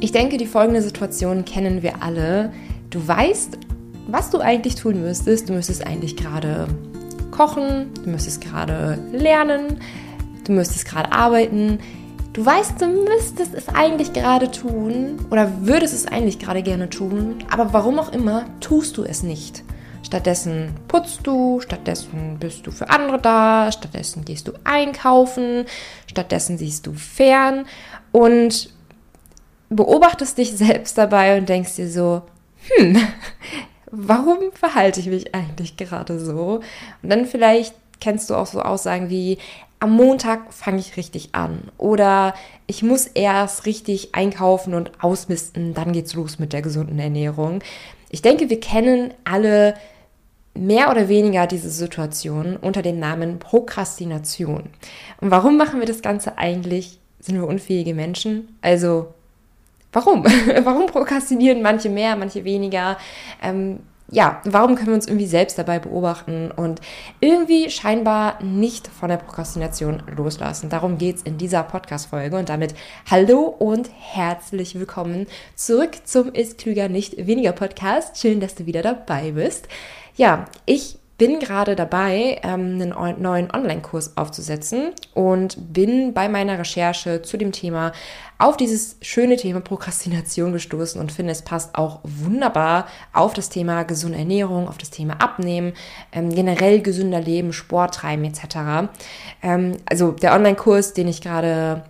Ich denke, die folgende Situation kennen wir alle. Du weißt, was du eigentlich tun müsstest. Du müsstest eigentlich gerade kochen, du müsstest gerade lernen, du müsstest gerade arbeiten. Du weißt, du müsstest es eigentlich gerade tun oder würdest es eigentlich gerade gerne tun, aber warum auch immer tust du es nicht. Stattdessen putzt du, stattdessen bist du für andere da, stattdessen gehst du einkaufen, stattdessen siehst du fern und beobachtest dich selbst dabei und denkst dir so, hm, warum verhalte ich mich eigentlich gerade so? Und dann vielleicht kennst du auch so Aussagen wie, am Montag fange ich richtig an oder ich muss erst richtig einkaufen und ausmisten, dann geht's los mit der gesunden Ernährung. Ich denke, wir kennen alle mehr oder weniger diese Situation unter dem Namen Prokrastination. Und warum machen wir das Ganze eigentlich? Sind wir unfähige Menschen? Also Warum? warum prokrastinieren manche mehr, manche weniger? Ähm, ja, warum können wir uns irgendwie selbst dabei beobachten und irgendwie scheinbar nicht von der Prokrastination loslassen? Darum geht es in dieser Podcast-Folge und damit hallo und herzlich willkommen zurück zum Ist Klüger nicht weniger Podcast. Schön, dass du wieder dabei bist. Ja, ich bin gerade dabei, ähm, einen neuen Online-Kurs aufzusetzen und bin bei meiner Recherche zu dem Thema auf dieses schöne Thema Prokrastination gestoßen und finde, es passt auch wunderbar auf das Thema gesunde Ernährung, auf das Thema Abnehmen, ähm, generell gesünder Leben, Sport treiben etc. Ähm, also der Online-Kurs, den ich gerade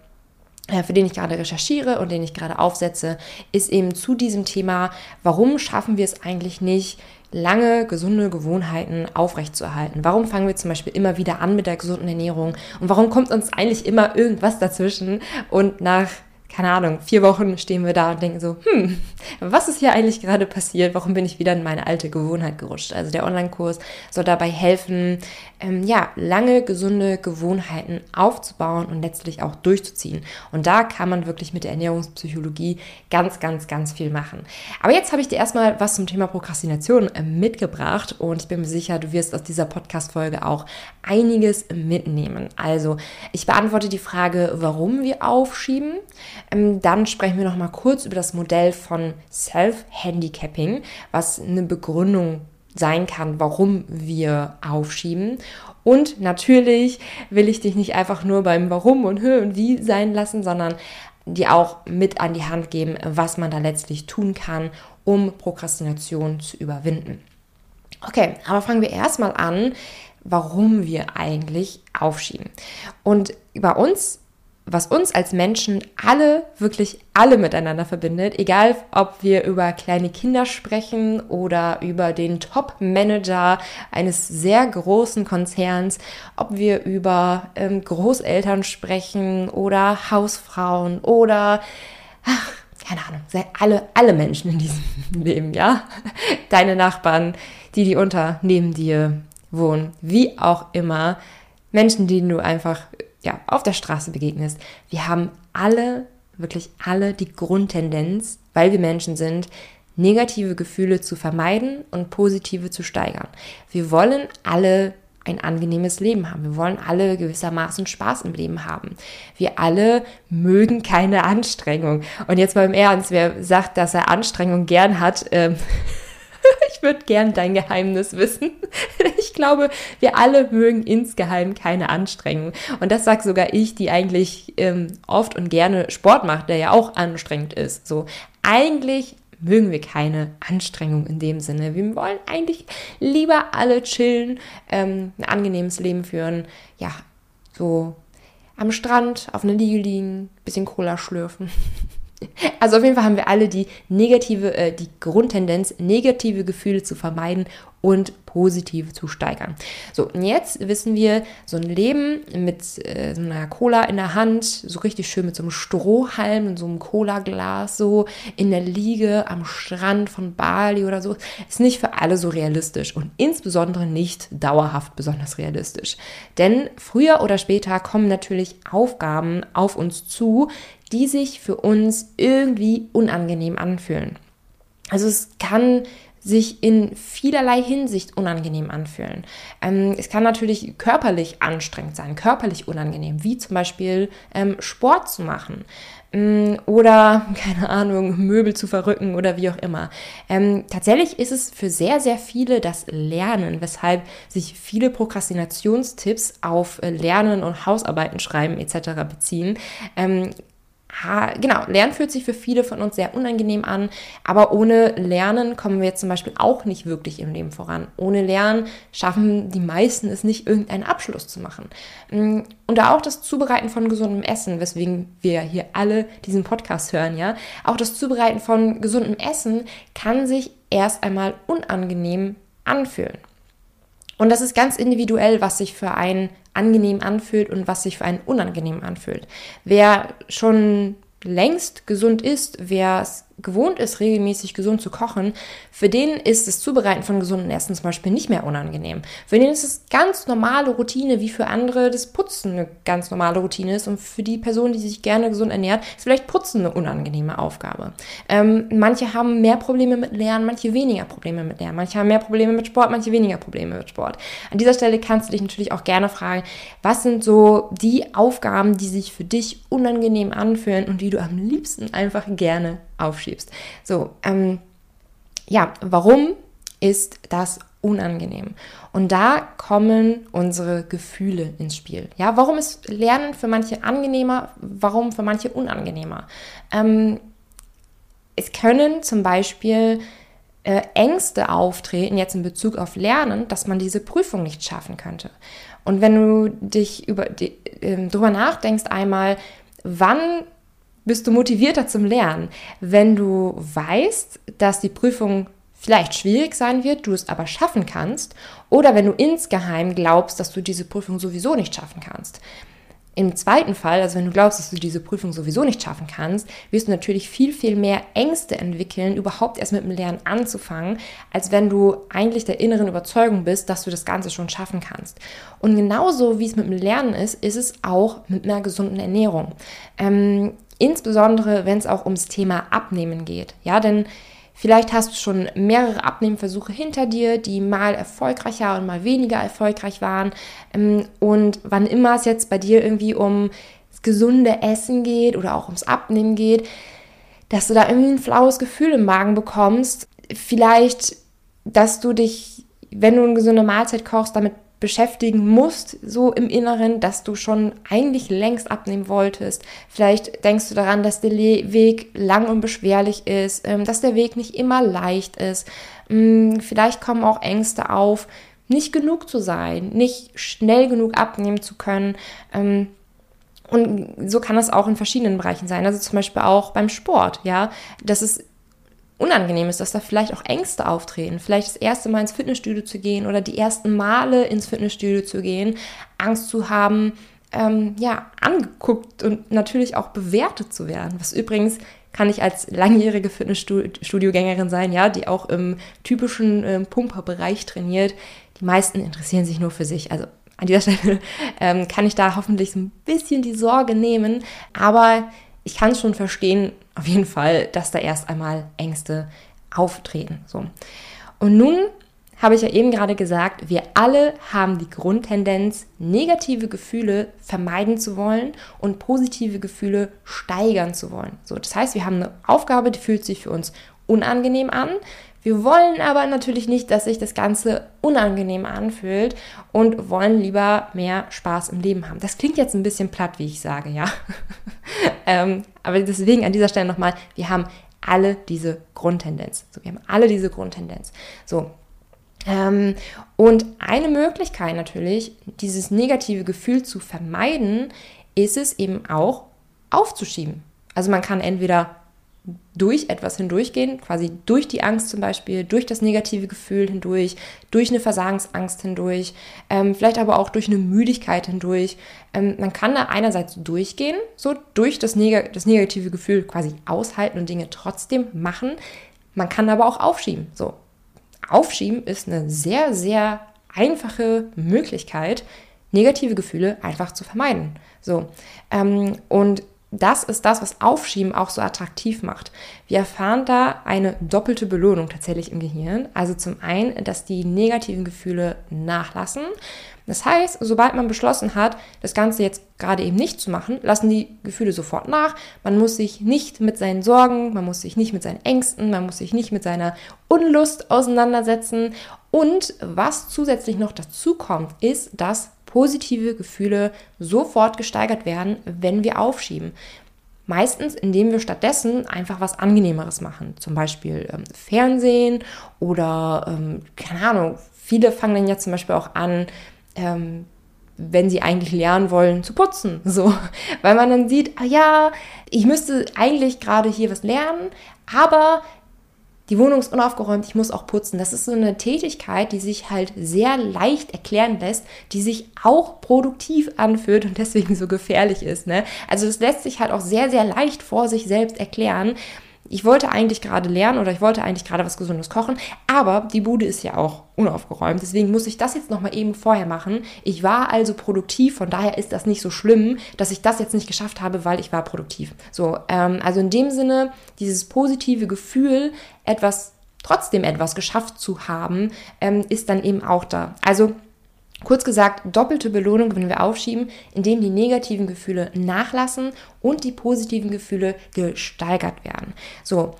für den ich gerade recherchiere und den ich gerade aufsetze, ist eben zu diesem Thema, warum schaffen wir es eigentlich nicht, lange gesunde Gewohnheiten aufrechtzuerhalten? Warum fangen wir zum Beispiel immer wieder an mit der gesunden Ernährung? Und warum kommt uns eigentlich immer irgendwas dazwischen? Und nach keine Ahnung, vier Wochen stehen wir da und denken so, hm, was ist hier eigentlich gerade passiert? Warum bin ich wieder in meine alte Gewohnheit gerutscht? Also der Online-Kurs soll dabei helfen, ähm, ja, lange gesunde Gewohnheiten aufzubauen und letztlich auch durchzuziehen. Und da kann man wirklich mit der Ernährungspsychologie ganz, ganz, ganz viel machen. Aber jetzt habe ich dir erstmal was zum Thema Prokrastination äh, mitgebracht und ich bin mir sicher, du wirst aus dieser Podcast-Folge auch einiges mitnehmen. Also ich beantworte die Frage, warum wir aufschieben. Ähm, dann sprechen wir noch mal kurz über das Modell von Self-Handicapping, was eine Begründung sein kann, warum wir aufschieben. Und natürlich will ich dich nicht einfach nur beim Warum und Hö und Wie sein lassen, sondern dir auch mit an die Hand geben, was man da letztlich tun kann, um Prokrastination zu überwinden. Okay, aber fangen wir erstmal an, warum wir eigentlich aufschieben. Und bei uns was uns als Menschen alle, wirklich alle miteinander verbindet, egal ob wir über kleine Kinder sprechen oder über den Top-Manager eines sehr großen Konzerns, ob wir über ähm, Großeltern sprechen oder Hausfrauen oder, ach, keine Ahnung, alle, alle Menschen in diesem Leben, ja? Deine Nachbarn, die, die unter, neben dir wohnen, wie auch immer, Menschen, denen du einfach ja, auf der Straße begegnest. Wir haben alle, wirklich alle die Grundtendenz, weil wir Menschen sind, negative Gefühle zu vermeiden und positive zu steigern. Wir wollen alle ein angenehmes Leben haben. Wir wollen alle gewissermaßen Spaß im Leben haben. Wir alle mögen keine Anstrengung. Und jetzt mal im Ernst, wer sagt, dass er Anstrengung gern hat, ähm, ich würde gern dein Geheimnis wissen. Ich glaube, wir alle mögen insgeheim keine Anstrengung. Und das sagt sogar ich, die eigentlich ähm, oft und gerne Sport macht, der ja auch anstrengend ist. So, eigentlich mögen wir keine Anstrengung in dem Sinne. Wir wollen eigentlich lieber alle chillen, ähm, ein angenehmes Leben führen. Ja, so am Strand, auf einer Liege liegen, bisschen Cola schlürfen. Also auf jeden Fall haben wir alle die negative, äh, die Grundtendenz, negative Gefühle zu vermeiden und positive zu steigern. So, und jetzt wissen wir, so ein Leben mit äh, so einer Cola in der Hand, so richtig schön mit so einem Strohhalm und so einem Cola-Glas, so in der Liege am Strand von Bali oder so, ist nicht für alle so realistisch und insbesondere nicht dauerhaft besonders realistisch. Denn früher oder später kommen natürlich Aufgaben auf uns zu, die sich für uns irgendwie unangenehm anfühlen. Also es kann sich in vielerlei Hinsicht unangenehm anfühlen. Ähm, es kann natürlich körperlich anstrengend sein, körperlich unangenehm, wie zum Beispiel ähm, Sport zu machen mm, oder, keine Ahnung, Möbel zu verrücken oder wie auch immer. Ähm, tatsächlich ist es für sehr, sehr viele das Lernen, weshalb sich viele Prokrastinationstipps auf äh, Lernen und Hausarbeiten schreiben etc. beziehen. Genau, Lernen fühlt sich für viele von uns sehr unangenehm an, aber ohne Lernen kommen wir zum Beispiel auch nicht wirklich im Leben voran. Ohne Lernen schaffen die meisten es nicht, irgendeinen Abschluss zu machen. Mm, und da auch das Zubereiten von gesundem Essen, weswegen wir hier alle diesen Podcast hören, ja, auch das Zubereiten von gesundem Essen kann sich erst einmal unangenehm anfühlen. Und das ist ganz individuell, was sich für einen angenehm anfühlt und was sich für einen unangenehm anfühlt. Wer schon längst gesund ist, wer es gewohnt ist, regelmäßig gesund zu kochen, für den ist das Zubereiten von gesunden Essen zum Beispiel nicht mehr unangenehm. Für den ist es ganz normale Routine, wie für andere das Putzen eine ganz normale Routine ist. Und für die Person, die sich gerne gesund ernährt, ist vielleicht Putzen eine unangenehme Aufgabe. Ähm, manche haben mehr Probleme mit Lernen, manche weniger Probleme mit Lernen. Manche haben mehr Probleme mit Sport, manche weniger Probleme mit Sport. An dieser Stelle kannst du dich natürlich auch gerne fragen, was sind so die Aufgaben, die sich für dich unangenehm anfühlen und die du am liebsten einfach gerne aufschiebst. So, ähm, ja, warum ist das unangenehm? Und da kommen unsere Gefühle ins Spiel. Ja, warum ist Lernen für manche angenehmer, warum für manche unangenehmer? Ähm, es können zum Beispiel äh, Ängste auftreten, jetzt in Bezug auf Lernen, dass man diese Prüfung nicht schaffen könnte. Und wenn du dich über, die, äh, drüber nachdenkst einmal, wann bist du motivierter zum Lernen. Wenn du weißt, dass die Prüfung vielleicht schwierig sein wird, du es aber schaffen kannst, oder wenn du insgeheim glaubst, dass du diese Prüfung sowieso nicht schaffen kannst. Im zweiten Fall, also wenn du glaubst, dass du diese Prüfung sowieso nicht schaffen kannst, wirst du natürlich viel, viel mehr Ängste entwickeln, überhaupt erst mit dem Lernen anzufangen, als wenn du eigentlich der inneren Überzeugung bist, dass du das Ganze schon schaffen kannst. Und genauso wie es mit dem Lernen ist, ist es auch mit einer gesunden Ernährung. Ähm, Insbesondere, wenn es auch ums Thema Abnehmen geht. Ja, denn vielleicht hast du schon mehrere Abnehmversuche hinter dir, die mal erfolgreicher und mal weniger erfolgreich waren. Ähm, und wann immer es jetzt bei dir irgendwie um das gesunde Essen geht oder auch ums Abnehmen geht, dass du da irgendwie ein flaues Gefühl im Magen bekommst. Vielleicht, dass du dich, wenn du eine gesunde Mahlzeit kochst, damit beschäftigen musst, so im Inneren, dass du schon eigentlich längst abnehmen wolltest. Vielleicht denkst du daran, dass der Weg lang und beschwerlich ist, ähm, dass der Weg nicht immer leicht ist. Mm, vielleicht kommen auch Ängste auf, nicht genug zu sein, nicht schnell genug abnehmen zu können. Ähm, und so kann das auch in verschiedenen Bereichen sein. Also zum Beispiel auch beim Sport, ja. Das ist unangenehm ist, dass da vielleicht auch Ängste auftreten. Vielleicht das erste Mal ins Fitnessstudio zu gehen oder die ersten Male ins Fitnessstudio zu gehen, Angst zu haben, ähm, ja, angeguckt und natürlich auch bewertet zu werden. Was übrigens kann ich als langjährige Fitnessstudio-Gängerin sein, ja, die auch im typischen äh, Pumperbereich trainiert. Die meisten interessieren sich nur für sich. Also an dieser Stelle ähm, kann ich da hoffentlich so ein bisschen die Sorge nehmen. Aber ich kann es schon verstehen, auf jeden Fall, dass da erst einmal Ängste auftreten. So. Und nun habe ich ja eben gerade gesagt, wir alle haben die Grundtendenz, negative Gefühle vermeiden zu wollen und positive Gefühle steigern zu wollen. So, das heißt, wir haben eine Aufgabe, die fühlt sich für uns unangenehm an. Wir wollen aber natürlich nicht, dass sich das Ganze unangenehm anfühlt und wollen lieber mehr Spaß im Leben haben. Das klingt jetzt ein bisschen platt, wie ich sage, ja. ähm, aber deswegen an dieser Stelle nochmal, wir haben alle diese Grundtendenz. So, wir haben alle diese Grundtendenz. So. Ähm, und eine Möglichkeit natürlich, dieses negative Gefühl zu vermeiden, ist es eben auch aufzuschieben. Also man kann entweder durch etwas hindurchgehen, quasi durch die Angst zum Beispiel, durch das negative Gefühl hindurch, durch eine Versagensangst hindurch, ähm, vielleicht aber auch durch eine Müdigkeit hindurch. Ähm, man kann da einerseits durchgehen, so durch das, neg das negative Gefühl quasi aushalten und Dinge trotzdem machen. Man kann aber auch aufschieben. So, aufschieben ist eine sehr, sehr einfache Möglichkeit, negative Gefühle einfach zu vermeiden. So, ähm, und das ist das, was Aufschieben auch so attraktiv macht. Wir erfahren da eine doppelte Belohnung tatsächlich im Gehirn. Also zum einen, dass die negativen Gefühle nachlassen. Das heißt, sobald man beschlossen hat, das Ganze jetzt gerade eben nicht zu machen, lassen die Gefühle sofort nach. Man muss sich nicht mit seinen Sorgen, man muss sich nicht mit seinen Ängsten, man muss sich nicht mit seiner Unlust auseinandersetzen. Und was zusätzlich noch dazu kommt, ist, dass positive Gefühle sofort gesteigert werden, wenn wir aufschieben. Meistens, indem wir stattdessen einfach was Angenehmeres machen. Zum Beispiel ähm, Fernsehen oder, ähm, keine Ahnung, viele fangen dann ja zum Beispiel auch an, ähm, wenn sie eigentlich lernen wollen, zu putzen. So, weil man dann sieht, ah ja, ich müsste eigentlich gerade hier was lernen, aber die Wohnung ist unaufgeräumt, ich muss auch putzen. Das ist so eine Tätigkeit, die sich halt sehr leicht erklären lässt, die sich auch produktiv anfühlt und deswegen so gefährlich ist. Ne? Also es lässt sich halt auch sehr, sehr leicht vor sich selbst erklären ich wollte eigentlich gerade lernen oder ich wollte eigentlich gerade was Gesundes kochen, aber die Bude ist ja auch unaufgeräumt. Deswegen muss ich das jetzt nochmal eben vorher machen. Ich war also produktiv, von daher ist das nicht so schlimm, dass ich das jetzt nicht geschafft habe, weil ich war produktiv. So, ähm, also in dem Sinne, dieses positive Gefühl, etwas, trotzdem etwas geschafft zu haben, ähm, ist dann eben auch da. Also Kurz gesagt, doppelte Belohnung, wenn wir aufschieben, indem die negativen Gefühle nachlassen und die positiven Gefühle gesteigert werden. So,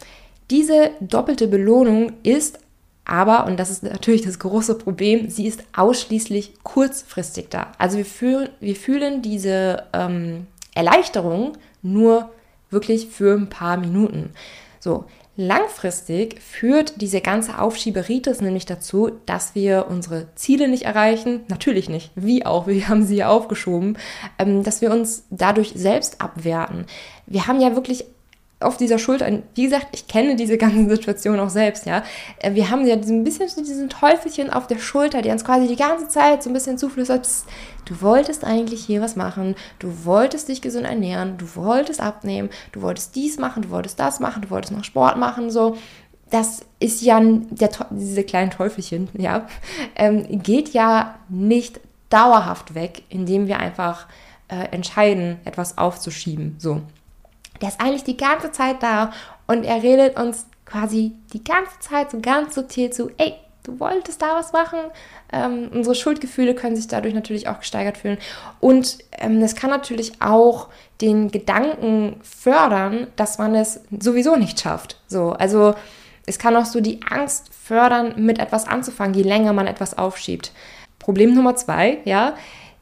diese doppelte Belohnung ist aber, und das ist natürlich das große Problem, sie ist ausschließlich kurzfristig da. Also wir, fühlen, wir fühlen diese ähm, Erleichterung nur wirklich für ein paar Minuten. So, Langfristig führt diese ganze Aufschieberitis nämlich dazu, dass wir unsere Ziele nicht erreichen. Natürlich nicht. Wie auch? Wir haben sie ja aufgeschoben. Ähm, dass wir uns dadurch selbst abwerten. Wir haben ja wirklich auf dieser Schulter, wie gesagt, ich kenne diese ganzen Situationen auch selbst, ja. Äh, wir haben ja ein bisschen so diesen Teufelchen auf der Schulter, der uns quasi die ganze Zeit so ein bisschen zuflüstert, du wolltest eigentlich hier was machen, du wolltest dich gesund ernähren, du wolltest abnehmen, du wolltest dies machen, du wolltest das machen, du wolltest noch Sport machen, so. Das ist ja, der, diese kleinen Teufelchen, ja, ähm, geht ja nicht dauerhaft weg, indem wir einfach äh, entscheiden, etwas aufzuschieben, so. Der ist eigentlich die ganze Zeit da und er redet uns quasi die ganze Zeit so ganz subtil zu, ey, du wolltest da was machen. Ähm, unsere Schuldgefühle können sich dadurch natürlich auch gesteigert fühlen. Und ähm, das kann natürlich auch den Gedanken fördern, dass man es sowieso nicht schafft. So, also es kann auch so die Angst fördern, mit etwas anzufangen, je länger man etwas aufschiebt. Problem Nummer zwei, ja,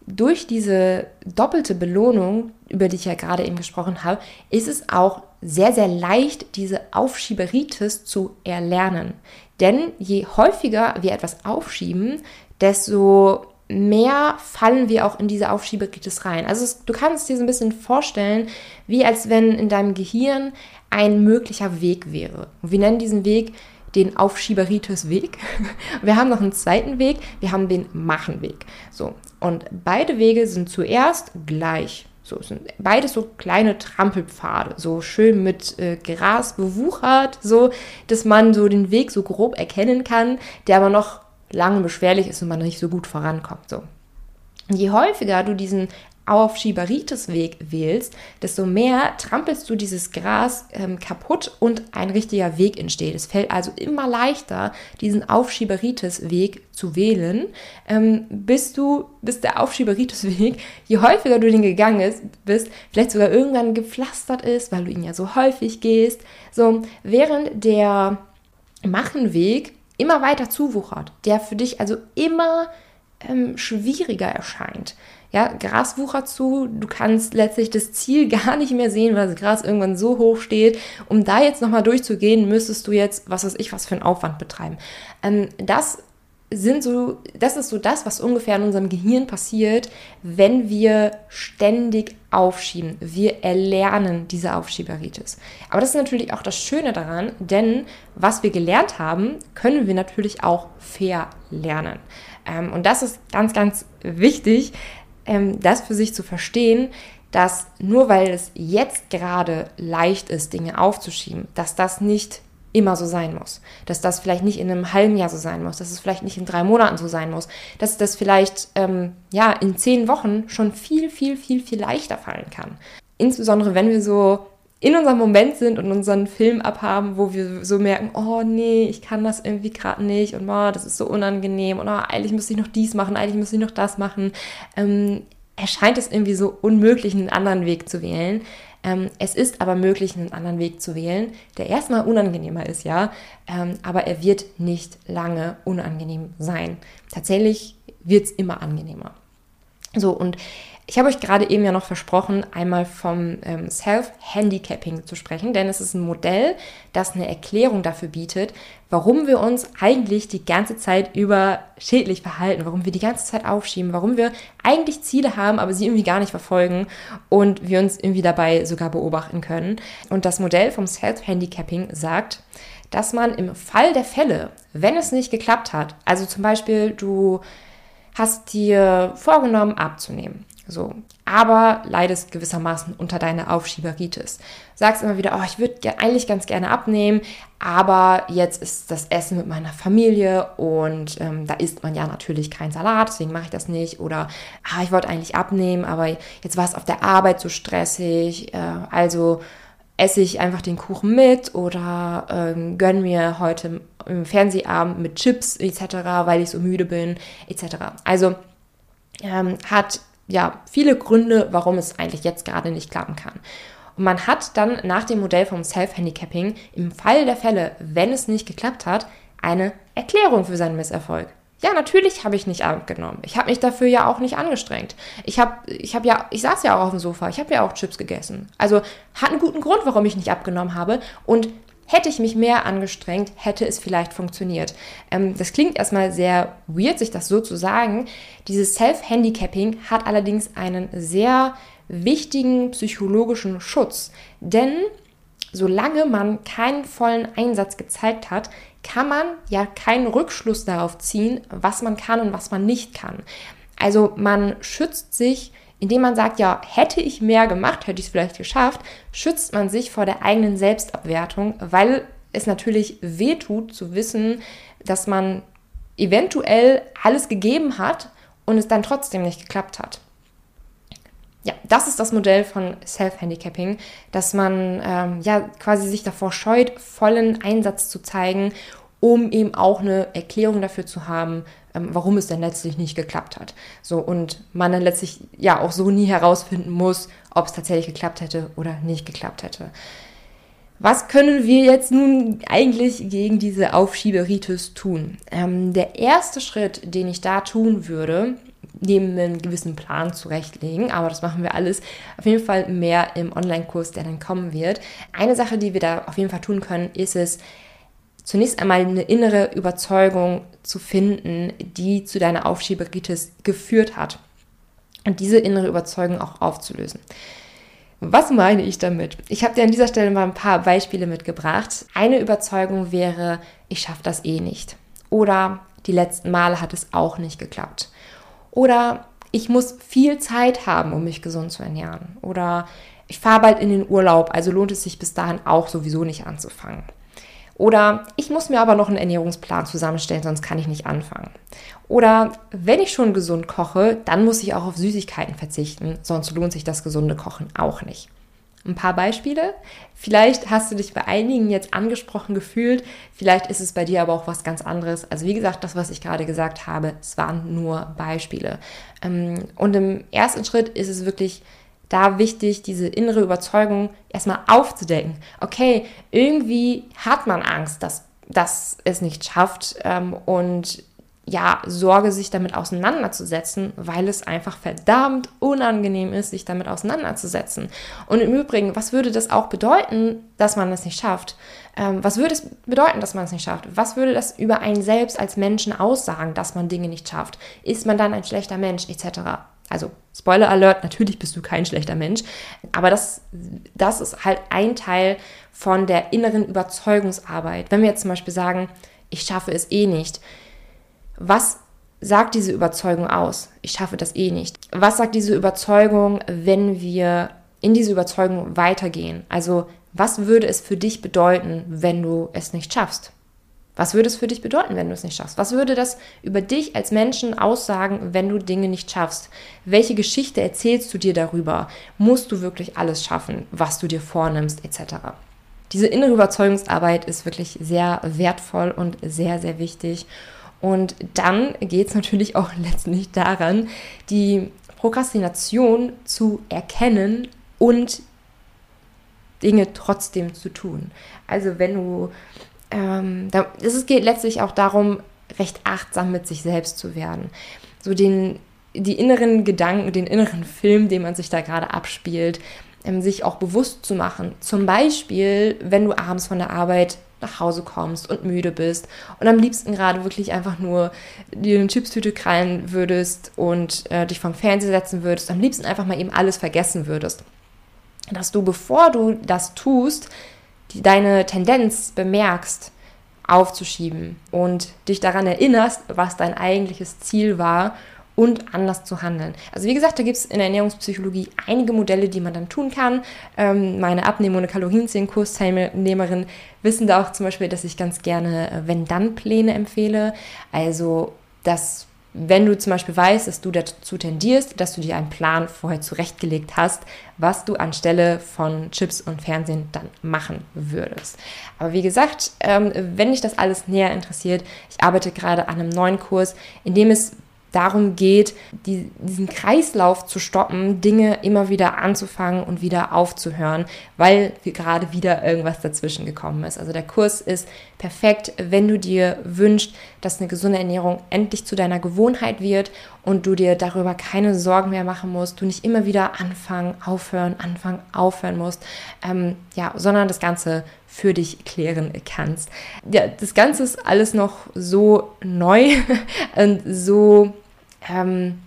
durch diese doppelte Belohnung, über die ich ja gerade eben gesprochen habe, ist es auch sehr, sehr leicht, diese Aufschieberitis zu erlernen. Denn je häufiger wir etwas aufschieben, desto mehr fallen wir auch in diese Aufschieberitis rein. Also es, du kannst dir so ein bisschen vorstellen, wie als wenn in deinem Gehirn ein möglicher Weg wäre. Wir nennen diesen Weg den Aufschieberitis-Weg. Wir haben noch einen zweiten Weg, wir haben den Machenweg. So, und beide Wege sind zuerst gleich. So sind beides so kleine Trampelpfade, so schön mit äh, Gras bewuchert, so dass man so den Weg so grob erkennen kann, der aber noch lange beschwerlich ist und man nicht so gut vorankommt. So. Und je häufiger du diesen auf Schieberitis-Weg wählst, desto mehr trampelst du dieses Gras ähm, kaputt und ein richtiger Weg entsteht. Es fällt also immer leichter, diesen Aufschieberitis-Weg zu wählen, ähm, bis du, bis der Aufschieberitis-Weg, je häufiger du den gegangen ist, bist, vielleicht sogar irgendwann gepflastert ist, weil du ihn ja so häufig gehst. So, während der Machenweg immer weiter zuwuchert, der für dich also immer ähm, schwieriger erscheint ja, Gras wuchert zu, du kannst letztlich das Ziel gar nicht mehr sehen, weil das Gras irgendwann so hoch steht. Um da jetzt nochmal durchzugehen, müsstest du jetzt, was weiß ich, was für einen Aufwand betreiben. Ähm, das sind so, das ist so das, was ungefähr in unserem Gehirn passiert, wenn wir ständig aufschieben. Wir erlernen diese Aufschieberitis. Aber das ist natürlich auch das Schöne daran, denn was wir gelernt haben, können wir natürlich auch verlernen. Ähm, und das ist ganz, ganz wichtig, ähm, das für sich zu verstehen, dass nur weil es jetzt gerade leicht ist, Dinge aufzuschieben, dass das nicht immer so sein muss. Dass das vielleicht nicht in einem halben Jahr so sein muss, dass es vielleicht nicht in drei Monaten so sein muss, dass das vielleicht ähm, ja in zehn Wochen schon viel, viel, viel, viel leichter fallen kann. insbesondere wenn wir so in unserem Moment sind und unseren Film abhaben, wo wir so merken, oh nee, ich kann das irgendwie gerade nicht und oh, das ist so unangenehm und oh, eigentlich müsste ich noch dies machen, eigentlich müsste ich noch das machen, ähm, erscheint es irgendwie so unmöglich, einen anderen Weg zu wählen. Ähm, es ist aber möglich, einen anderen Weg zu wählen, der erstmal unangenehmer ist, ja, ähm, aber er wird nicht lange unangenehm sein. Tatsächlich wird es immer angenehmer. So, und ich habe euch gerade eben ja noch versprochen, einmal vom ähm, Self-Handicapping zu sprechen, denn es ist ein Modell, das eine Erklärung dafür bietet, warum wir uns eigentlich die ganze Zeit über schädlich verhalten, warum wir die ganze Zeit aufschieben, warum wir eigentlich Ziele haben, aber sie irgendwie gar nicht verfolgen und wir uns irgendwie dabei sogar beobachten können. Und das Modell vom Self-Handicapping sagt, dass man im Fall der Fälle, wenn es nicht geklappt hat, also zum Beispiel du hast dir vorgenommen abzunehmen so. Aber leidest gewissermaßen unter deiner Aufschieberitis. Sagst immer wieder, oh, ich würde eigentlich ganz gerne abnehmen, aber jetzt ist das Essen mit meiner Familie und ähm, da isst man ja natürlich keinen Salat, deswegen mache ich das nicht. Oder, ah, ich wollte eigentlich abnehmen, aber jetzt war es auf der Arbeit so stressig, äh, also esse ich einfach den Kuchen mit oder ähm, gönn mir heute im Fernsehabend mit Chips etc., weil ich so müde bin etc. Also ähm, hat ja, viele Gründe, warum es eigentlich jetzt gerade nicht klappen kann. Und man hat dann nach dem Modell vom Self-Handicapping im Fall der Fälle, wenn es nicht geklappt hat, eine Erklärung für seinen Misserfolg. Ja, natürlich habe ich nicht abgenommen. Ich habe mich dafür ja auch nicht angestrengt. Ich habe ich hab ja, ich saß ja auch auf dem Sofa, ich habe ja auch Chips gegessen. Also hat einen guten Grund, warum ich nicht abgenommen habe. Und Hätte ich mich mehr angestrengt, hätte es vielleicht funktioniert. Ähm, das klingt erstmal sehr weird, sich das so zu sagen. Dieses Self-Handicapping hat allerdings einen sehr wichtigen psychologischen Schutz. Denn solange man keinen vollen Einsatz gezeigt hat, kann man ja keinen Rückschluss darauf ziehen, was man kann und was man nicht kann. Also man schützt sich indem man sagt, ja, hätte ich mehr gemacht, hätte ich es vielleicht geschafft, schützt man sich vor der eigenen Selbstabwertung, weil es natürlich wehtut zu wissen, dass man eventuell alles gegeben hat und es dann trotzdem nicht geklappt hat. Ja, das ist das Modell von Self-Handicapping, dass man ähm, ja quasi sich davor scheut, vollen Einsatz zu zeigen, um eben auch eine Erklärung dafür zu haben, ähm, warum es denn letztlich nicht geklappt hat. So, und man dann letztlich ja auch so nie herausfinden muss, ob es tatsächlich geklappt hätte oder nicht geklappt hätte. Was können wir jetzt nun eigentlich gegen diese Aufschieberitis tun? Ähm, der erste Schritt, den ich da tun würde, neben einen gewissen Plan zurechtlegen, aber das machen wir alles auf jeden Fall mehr im Online-Kurs, der dann kommen wird. Eine Sache, die wir da auf jeden Fall tun können, ist es, zunächst einmal eine innere Überzeugung zu finden, die zu deiner Aufschieberitis geführt hat. Und diese innere Überzeugung auch aufzulösen. Was meine ich damit? Ich habe dir an dieser Stelle mal ein paar Beispiele mitgebracht. Eine Überzeugung wäre, ich schaffe das eh nicht. Oder die letzten Male hat es auch nicht geklappt. Oder ich muss viel Zeit haben, um mich gesund zu ernähren. Oder ich fahre bald in den Urlaub, also lohnt es sich bis dahin auch sowieso nicht anzufangen. Oder ich muss mir aber noch einen Ernährungsplan zusammenstellen, sonst kann ich nicht anfangen. Oder wenn ich schon gesund koche, dann muss ich auch auf Süßigkeiten verzichten, sonst lohnt sich das gesunde Kochen auch nicht. Ein paar Beispiele. Vielleicht hast du dich bei einigen jetzt angesprochen gefühlt, vielleicht ist es bei dir aber auch was ganz anderes. Also wie gesagt, das, was ich gerade gesagt habe, es waren nur Beispiele. Ähm, und im ersten Schritt ist es wirklich da wichtig, diese innere Überzeugung erstmal aufzudecken. Okay, irgendwie hat man Angst, dass, dass es nicht schafft ähm, und ja, Sorge, sich damit auseinanderzusetzen, weil es einfach verdammt unangenehm ist, sich damit auseinanderzusetzen. Und im Übrigen, was würde das auch bedeuten, dass man es nicht schafft? Ähm, was würde es bedeuten, dass man es nicht schafft? Was würde das über einen selbst als Menschen aussagen, dass man Dinge nicht schafft? Ist man dann ein schlechter Mensch, etc.? Also Spoiler Alert, natürlich bist du kein schlechter Mensch, aber das, das ist halt ein Teil von der inneren Überzeugungsarbeit. Wenn wir jetzt zum Beispiel sagen, ich schaffe es eh nicht, was sagt diese Überzeugung aus? Ich schaffe das eh nicht. Was sagt diese Überzeugung, wenn wir in diese Überzeugung weitergehen? Also was würde es für dich bedeuten, wenn du es nicht schaffst? Was würde es für dich bedeuten, wenn du es nicht schaffst? Was würde das über dich als Menschen aussagen, wenn du Dinge nicht schaffst? Welche Geschichte erzählst du dir darüber? Musst du wirklich alles schaffen, was du dir vornimmst, etc.? Diese innere Überzeugungsarbeit ist wirklich sehr wertvoll und sehr, sehr wichtig. Und dann geht es natürlich auch letztlich daran, die Prokrastination zu erkennen und Dinge trotzdem zu tun. Also wenn du ähm, da, es geht letztlich auch darum, recht achtsam mit sich selbst zu werden. So den, die inneren Gedanken, den inneren Film, den man sich da gerade abspielt, ähm, sich auch bewusst zu machen. Zum Beispiel, wenn du abends von der Arbeit nach Hause kommst und müde bist und am liebsten gerade wirklich einfach nur dir eine Chipstüte krallen würdest und äh, dich vom Fernseher setzen würdest, am liebsten einfach mal eben alles vergessen würdest. Dass du, bevor du das tust, die, deine Tendenz bemerkst, aufzuschieben und dich daran erinnerst, was dein eigentliches Ziel war und anders zu handeln. Also wie gesagt, da gibt es in der Ernährungspsychologie einige Modelle, die man dann tun kann. Ähm, meine Abnehmen- und Kalorienzählen-Kursteilnehmerinnen wissen da auch zum Beispiel, dass ich ganz gerne äh, Wenn-Dann-Pläne empfehle. Also das wenn du zum Beispiel weißt, dass du dazu tendierst, dass du dir einen Plan vorher zurechtgelegt hast, was du anstelle von Chips und Fernsehen dann machen würdest. Aber wie gesagt, ähm, wenn dich das alles näher interessiert, ich arbeite gerade an einem neuen Kurs, in dem es darum geht, die, diesen Kreislauf zu stoppen, Dinge immer wieder anzufangen und wieder aufzuhören, weil gerade wieder irgendwas dazwischen gekommen ist. Also der Kurs ist perfekt, wenn du dir wünschst, dass eine gesunde Ernährung endlich zu deiner Gewohnheit wird und du dir darüber keine Sorgen mehr machen musst, du nicht immer wieder anfangen, aufhören, anfangen, aufhören musst, ähm, ja, sondern das Ganze für dich klären kannst. Ja, das Ganze ist alles noch so neu und so ähm,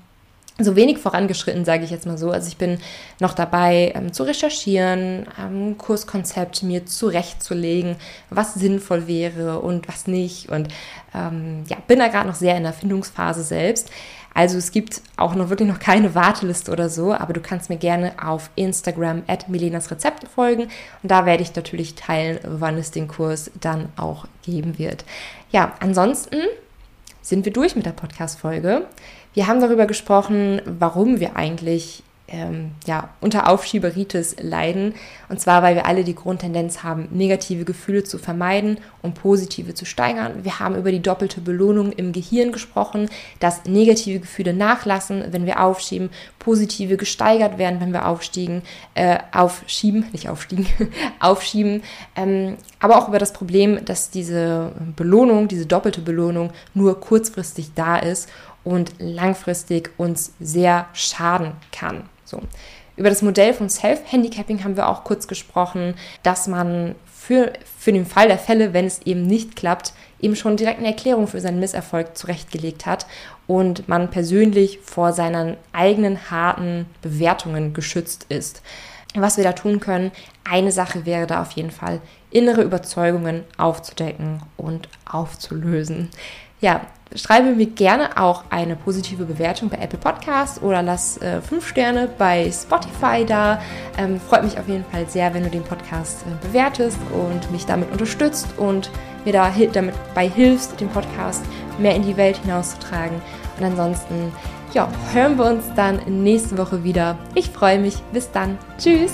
so wenig vorangeschritten, sage ich jetzt mal so. Also ich bin noch dabei ähm, zu recherchieren, ähm, Kurskonzept mir zurechtzulegen, was sinnvoll wäre und was nicht. Und ähm, ja, bin da gerade noch sehr in der Findungsphase selbst. Also es gibt auch noch wirklich noch keine Warteliste oder so, aber du kannst mir gerne auf Instagram at Milenas Rezepte folgen und da werde ich natürlich teilen, wann es den Kurs dann auch geben wird. Ja, ansonsten sind wir durch mit der Podcast-Folge. Wir haben darüber gesprochen, warum wir eigentlich ähm, ja, unter Aufschieberitis leiden. Und zwar, weil wir alle die Grundtendenz haben, negative Gefühle zu vermeiden und positive zu steigern. Wir haben über die doppelte Belohnung im Gehirn gesprochen, dass negative Gefühle nachlassen, wenn wir aufschieben, positive gesteigert werden, wenn wir aufstiegen, äh, aufschieben, nicht aufstiegen, aufschieben. Ähm, aber auch über das Problem, dass diese Belohnung, diese doppelte Belohnung nur kurzfristig da ist und langfristig uns sehr schaden kann. So. Über das Modell von Self-Handicapping haben wir auch kurz gesprochen, dass man für, für den Fall der Fälle, wenn es eben nicht klappt, eben schon direkt eine Erklärung für seinen Misserfolg zurechtgelegt hat und man persönlich vor seinen eigenen harten Bewertungen geschützt ist. Was wir da tun können, eine Sache wäre da auf jeden Fall, innere Überzeugungen aufzudecken und aufzulösen. Ja, schreibe mir gerne auch eine positive Bewertung bei Apple Podcasts oder lass äh, fünf Sterne bei Spotify da. Ähm, freut mich auf jeden Fall sehr, wenn du den Podcast äh, bewertest und mich damit unterstützt und mir da damit bei hilfst, den Podcast mehr in die Welt hinauszutragen. Und ansonsten, ja, hören wir uns dann nächste Woche wieder. Ich freue mich. Bis dann. Tschüss.